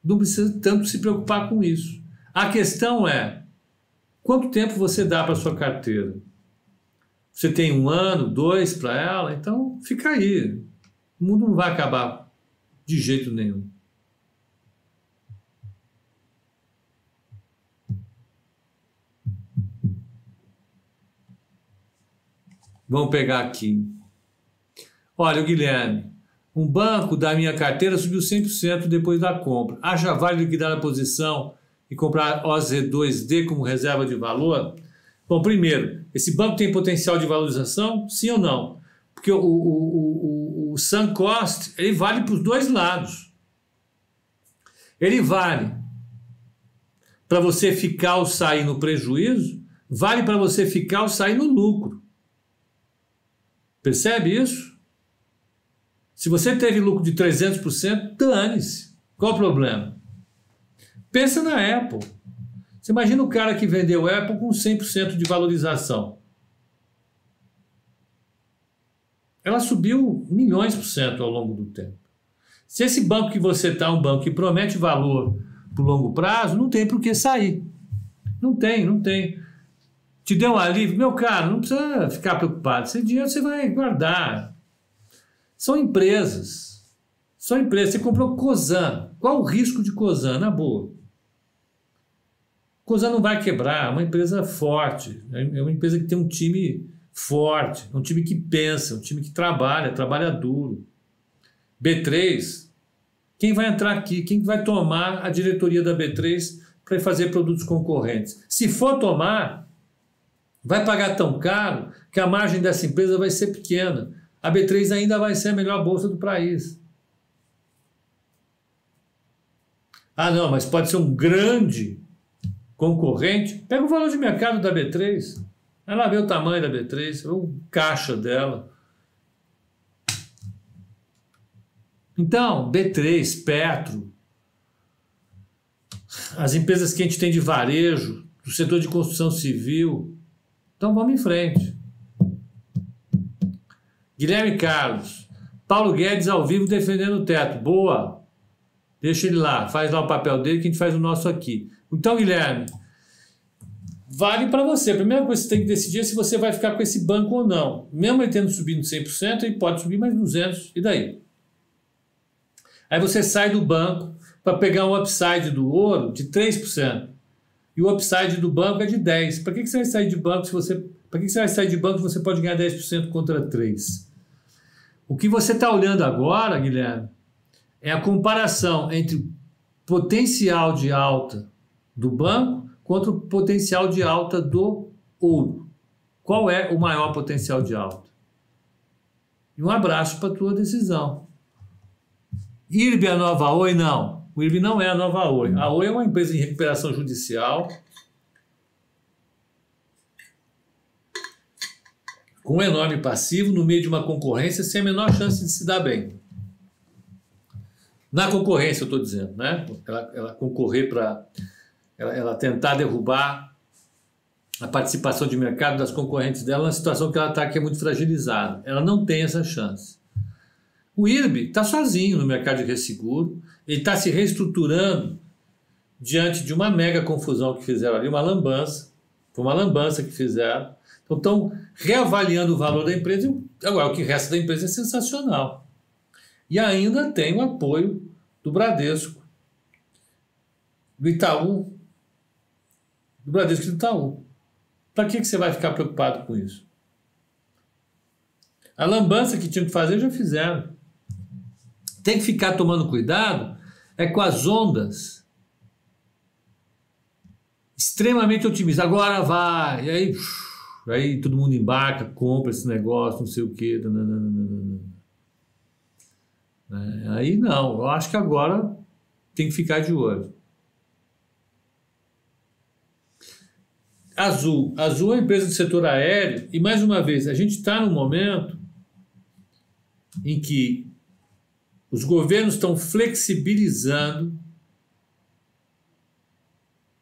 não precisa tanto se preocupar com isso. A questão é quanto tempo você dá para sua carteira. Você tem um ano, dois para ela, então fica aí. O mundo não vai acabar de jeito nenhum. Vamos pegar aqui. Olha, Guilherme, um banco da minha carteira subiu 100% depois da compra. Acha válido liquidar a posição e comprar OZ2D como reserva de valor? Bom, primeiro, esse banco tem potencial de valorização? Sim ou não? Porque o, o, o, o, o Sun Cost ele vale para os dois lados. Ele vale para você ficar ou sair no prejuízo, vale para você ficar ou sair no lucro. Percebe isso? Se você teve lucro de 300%, dane-se. Qual o problema? Pensa na Apple. Você imagina o cara que vendeu Apple com 100% de valorização. Ela subiu milhões por cento ao longo do tempo. Se esse banco que você está é um banco que promete valor o longo prazo, não tem por que sair. Não tem, não tem. Te deu um alívio? Meu caro, não precisa ficar preocupado. Esse dinheiro você vai guardar. São empresas. São empresas. Você comprou Cosan. Qual o risco de Cosan? Na boa. Coisa não vai quebrar, é uma empresa forte, é uma empresa que tem um time forte, um time que pensa, um time que trabalha, trabalha duro. B3, quem vai entrar aqui? Quem vai tomar a diretoria da B3 para fazer produtos concorrentes? Se for tomar, vai pagar tão caro que a margem dessa empresa vai ser pequena. A B3 ainda vai ser a melhor bolsa do país. Ah, não, mas pode ser um grande concorrente, pega o valor de mercado da B3, vai lá ver o tamanho da B3, o caixa dela. Então, B3, Petro, as empresas que a gente tem de varejo, do setor de construção civil. Então vamos em frente. Guilherme Carlos, Paulo Guedes ao vivo defendendo o teto. Boa! Deixa ele lá, faz lá o papel dele que a gente faz o nosso aqui. Então, Guilherme, vale para você. A primeira coisa que você tem que decidir é se você vai ficar com esse banco ou não. Mesmo ele tendo subido 100%, ele pode subir mais 200, e daí? Aí você sai do banco para pegar um upside do ouro de 3%. E o upside do banco é de 10. Para que, que você vai sair de banco se você. Para que, que você vai sair de banco se você pode ganhar 10% contra 3%? O que você está olhando agora, Guilherme, é a comparação entre o potencial de alta do banco contra o potencial de alta do ouro. Qual é o maior potencial de alta? E um abraço para a tua decisão. IRB é a nova Oi? Não. O IRB não é a nova Oi. A Oi é uma empresa em recuperação judicial com um enorme passivo no meio de uma concorrência sem a menor chance de se dar bem. Na concorrência, eu estou dizendo, né? Ela, ela concorrer para ela, ela, tentar derrubar a participação de mercado das concorrentes dela na situação que ela está, que é muito fragilizada. Ela não tem essa chance. O IRB está sozinho no mercado de resseguro, ele está se reestruturando diante de uma mega confusão que fizeram ali, uma lambança, foi uma lambança que fizeram. Então estão reavaliando o valor da empresa. Agora, o que resta da empresa é sensacional. E ainda tem o apoio do Bradesco, do Itaú, do Bradesco e do Itaú. Para que, que você vai ficar preocupado com isso? A lambança que tinham que fazer já fizeram. Tem que ficar tomando cuidado é com as ondas extremamente otimistas. Agora vai, e aí, aí todo mundo embarca, compra esse negócio, não sei o quê. É, aí não, eu acho que agora tem que ficar de olho. Azul. Azul é uma empresa do setor aéreo e, mais uma vez, a gente está num momento em que os governos estão flexibilizando,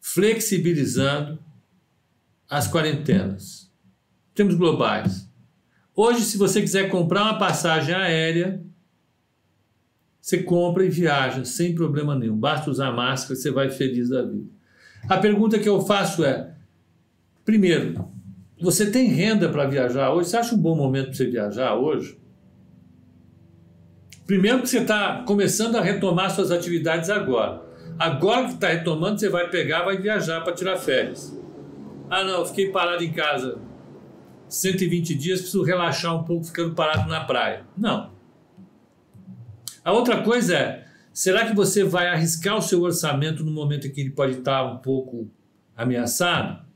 flexibilizando as quarentenas. Temos globais. Hoje, se você quiser comprar uma passagem aérea, você compra e viaja sem problema nenhum. Basta usar máscara, você vai feliz da vida. A pergunta que eu faço é: primeiro, você tem renda para viajar hoje? Você acha um bom momento para você viajar hoje? Primeiro que você está começando a retomar suas atividades agora. Agora que está retomando, você vai pegar, vai viajar para tirar férias. Ah, não, fiquei parado em casa 120 dias, preciso relaxar um pouco ficando parado na praia. Não. A outra coisa é, será que você vai arriscar o seu orçamento no momento em que ele pode estar um pouco ameaçado?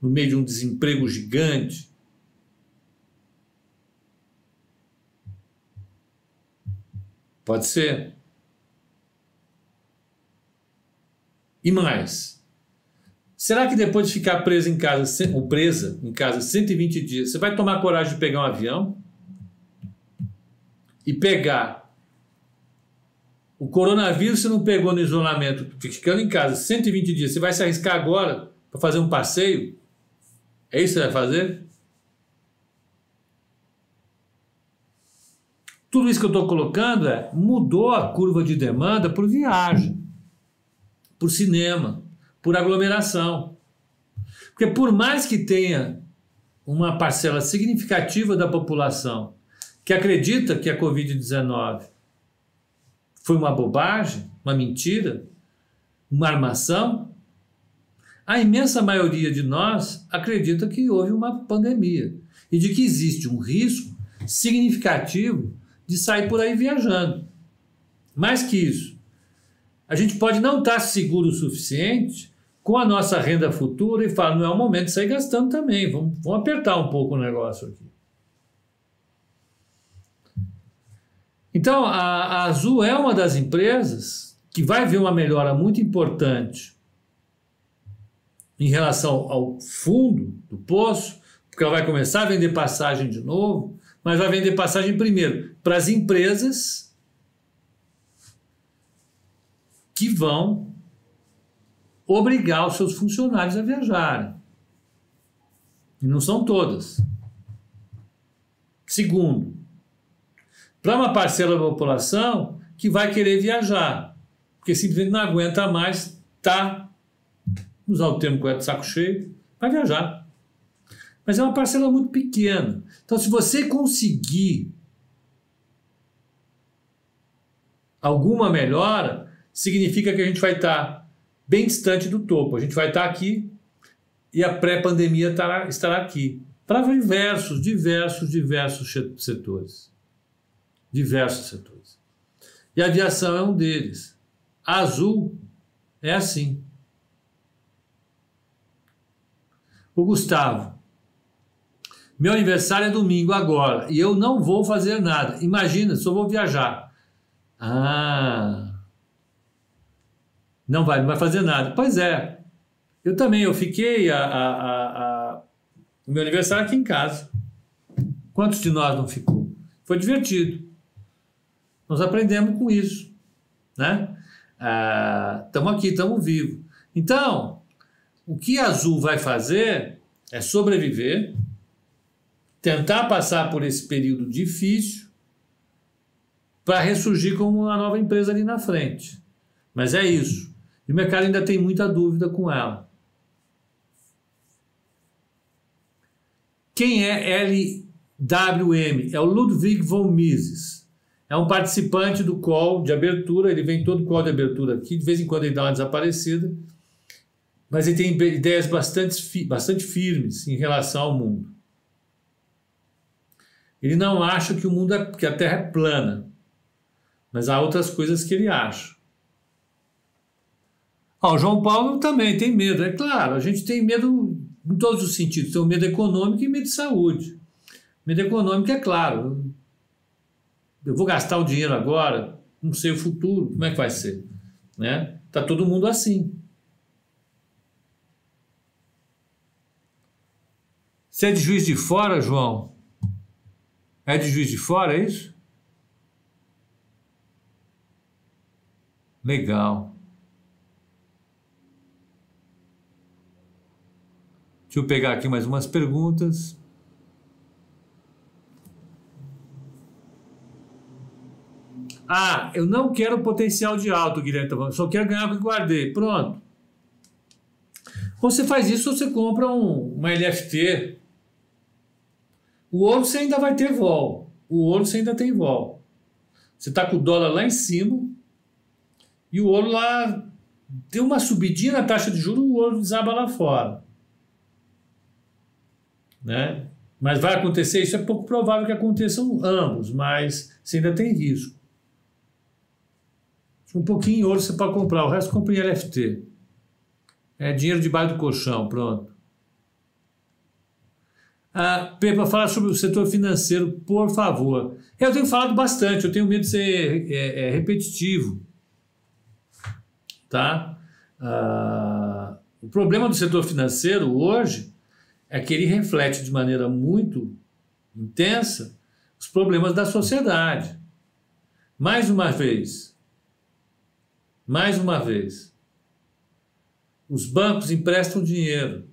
No meio de um desemprego gigante? Pode ser. E mais? Será que depois de ficar preso em casa, ou presa em casa 120 dias, você vai tomar coragem de pegar um avião e pegar o coronavírus você não pegou no isolamento, ficando em casa 120 dias, você vai se arriscar agora para fazer um passeio? É isso que você vai fazer? Tudo isso que eu estou colocando é mudou a curva de demanda por viagem, por cinema, por aglomeração. Porque por mais que tenha uma parcela significativa da população que acredita que a Covid-19 foi uma bobagem, uma mentira, uma armação, a imensa maioria de nós acredita que houve uma pandemia e de que existe um risco significativo de sair por aí viajando. Mais que isso, a gente pode não estar seguro o suficiente com a nossa renda futura e falar, não é o momento de sair gastando também, vamos, vamos apertar um pouco o negócio aqui. Então, a, a Azul é uma das empresas que vai ver uma melhora muito importante em relação ao fundo do poço, porque ela vai começar a vender passagem de novo, mas vai vender passagem primeiro para as empresas que vão obrigar os seus funcionários a viajarem. E não são todas. Segundo, para uma parcela da população que vai querer viajar, porque simplesmente não aguenta mais, tá, usar o termo correto, saco cheio, vai viajar mas é uma parcela muito pequena. Então, se você conseguir alguma melhora, significa que a gente vai estar bem distante do topo. A gente vai estar aqui e a pré-pandemia estará, estará aqui. Para diversos, diversos, diversos setores. Diversos setores. E a aviação é um deles. A Azul é assim. O Gustavo. Meu aniversário é domingo agora e eu não vou fazer nada. Imagina, só vou viajar. Ah. Não vai, não vai fazer nada. Pois é. Eu também, eu fiquei a, a, a, o meu aniversário aqui em casa. Quantos de nós não ficou? Foi divertido. Nós aprendemos com isso, né? Estamos ah, aqui, estamos vivos. Então, o que Azul vai fazer é sobreviver, tentar passar por esse período difícil para ressurgir como uma nova empresa ali na frente. Mas é isso. E o mercado ainda tem muita dúvida com ela. Quem é LWM? É o Ludwig von Mises. É um participante do call de abertura, ele vem todo call de abertura aqui, de vez em quando ele dá uma desaparecida, mas ele tem ideias bastante, bastante firmes em relação ao mundo. Ele não acha que o mundo é, que a Terra é plana, mas há outras coisas que ele acha. Ah, o João Paulo também tem medo, é claro, a gente tem medo em todos os sentidos, tem o medo econômico e medo de saúde. Medo econômico é claro, eu vou gastar o dinheiro agora, não sei o futuro, como é que vai ser? Né? Tá todo mundo assim. Você é de juiz de fora, João? É de juiz de fora, é isso? Legal. Deixa eu pegar aqui mais umas perguntas. Ah, eu não quero potencial de alto, Guilherme, tá só quero ganhar o que guardei. Pronto. Você faz isso, você compra um, uma LFT. O ouro você ainda vai ter vol. O ouro você ainda tem vol. Você está com o dólar lá em cima e o ouro lá deu uma subidinha na taxa de juros, o ouro desaba lá fora. Né? Mas vai acontecer? Isso é pouco provável que aconteçam ambos, mas você ainda tem risco. Um pouquinho em ouro você pode comprar, o resto compra em LFT. É dinheiro debaixo do colchão, pronto. Ah, Pepa, falar sobre o setor financeiro, por favor. Eu tenho falado bastante, eu tenho medo de ser é, é, repetitivo. Tá? Ah, o problema do setor financeiro hoje é que ele reflete de maneira muito intensa os problemas da sociedade. Mais uma vez, mais uma vez, os bancos emprestam dinheiro,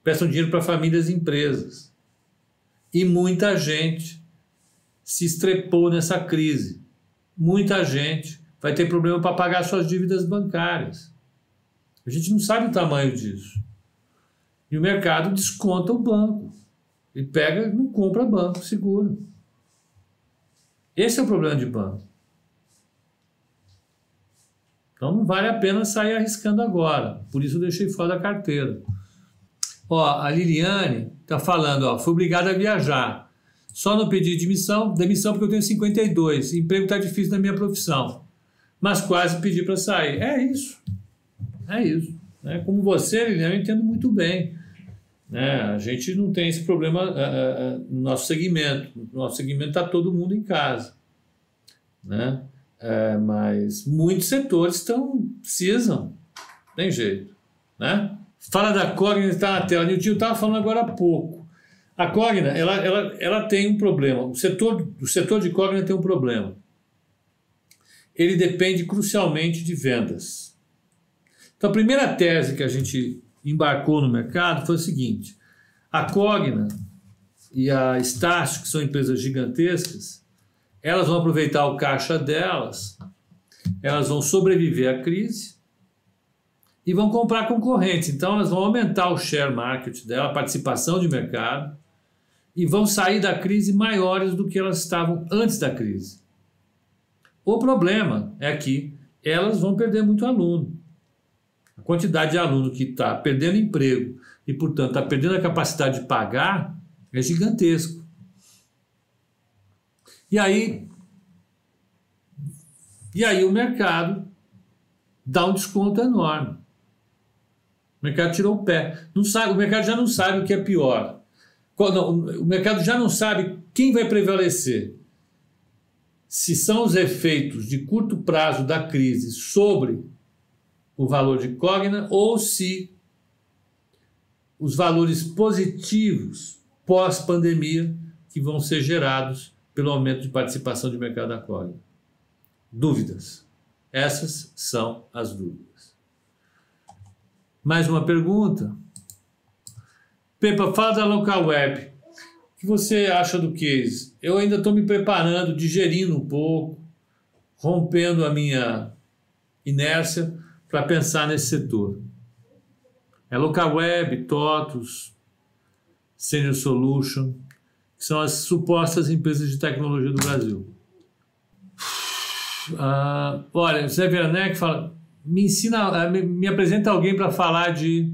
emprestam dinheiro para famílias e empresas. E muita gente se estrepou nessa crise. Muita gente vai ter problema para pagar suas dívidas bancárias. A gente não sabe o tamanho disso. E o mercado desconta o banco. E pega, não compra banco seguro. Esse é o problema de banco. Então não vale a pena sair arriscando agora. Por isso eu deixei fora da carteira. Ó, a Liliane está falando, ó, fui obrigada a viajar. Só não pedi demissão, demissão porque eu tenho 52. Emprego está difícil na minha profissão. Mas quase pedi para sair. É isso. É isso. É, como você, eu entendo muito bem. Né? A gente não tem esse problema uh, uh, no nosso segmento. No nosso segmento está todo mundo em casa. Né? É, mas muitos setores estão, precisam, tem jeito. Né? Fala da Cogna, está na tela. Tio estava falando agora há pouco. A Cogna, ela, ela, ela tem um problema. O setor, o setor de Cogna tem um problema. Ele depende crucialmente de vendas. Então, a primeira tese que a gente embarcou no mercado foi o seguinte: a Cogna e a Estácio, que são empresas gigantescas, elas vão aproveitar o caixa delas, elas vão sobreviver à crise e vão comprar concorrentes. Então, elas vão aumentar o share market dela, a participação de mercado, e vão sair da crise maiores do que elas estavam antes da crise. O problema é que elas vão perder muito aluno. A quantidade de aluno que está perdendo emprego e, portanto, está perdendo a capacidade de pagar é gigantesco. E aí, e aí o mercado dá um desconto enorme. O mercado tirou o pé. Não sabe, o mercado já não sabe o que é pior. o mercado já não sabe quem vai prevalecer. Se são os efeitos de curto prazo da crise sobre o valor de Cogna ou se os valores positivos pós-pandemia que vão ser gerados pelo aumento de participação de mercado da Cogna. Dúvidas. Essas são as dúvidas. Mais uma pergunta. Pepa, fala da local web. O que você acha do case? Eu ainda estou me preparando, digerindo um pouco, rompendo a minha inércia para pensar nesse setor. É local web, TOTUS, Senior Solution, que são as supostas empresas de tecnologia do Brasil. Uh, olha, Zé Werneck fala, me ensina, uh, me, me, apresenta alguém para falar de,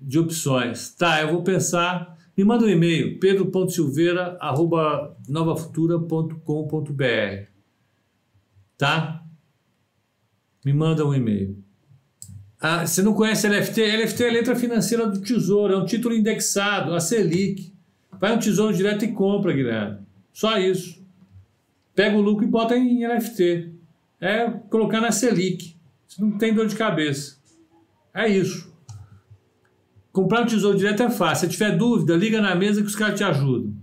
de opções. Tá, eu vou pensar. Me manda um e-mail, pedro.silveira.novafutura.com.br. Tá? Me manda um e-mail. Ah, você não conhece LFT? LFT é a letra financeira do Tesouro, é um título indexado, a Selic. Vai um Tesouro Direto e compra, Guilherme. Só isso. Pega o lucro e bota em LFT é colocar na Selic. Você não tem dor de cabeça. É isso. Comprar um tesouro direto é fácil. Se tiver dúvida, liga na mesa que os caras te ajudam.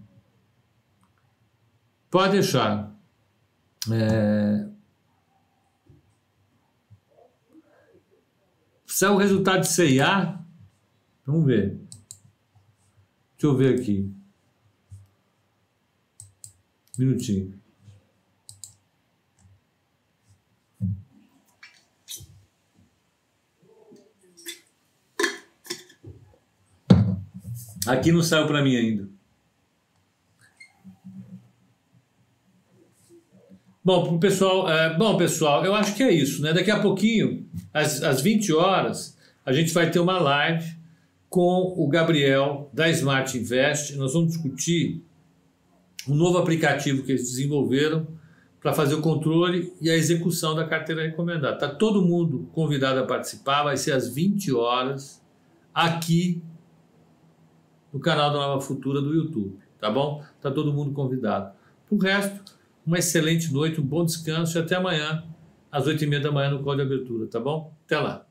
Pode deixar. É... Saiu o resultado de CIA. Vamos ver. Deixa eu ver aqui. Minutinho. Aqui não saiu para mim ainda. Bom, pessoal, é, bom, pessoal, eu acho que é isso, né? Daqui a pouquinho, às, às 20 horas, a gente vai ter uma live com o Gabriel da Smart Invest. Nós vamos discutir um novo aplicativo que eles desenvolveram para fazer o controle e a execução da carteira recomendada. Está todo mundo convidado a participar, vai ser às 20 horas aqui no canal da Nova Futura do YouTube, tá bom? Tá todo mundo convidado. O resto, uma excelente noite, um bom descanso e até amanhã, às oito e meia da manhã no Código de Abertura, tá bom? Até lá.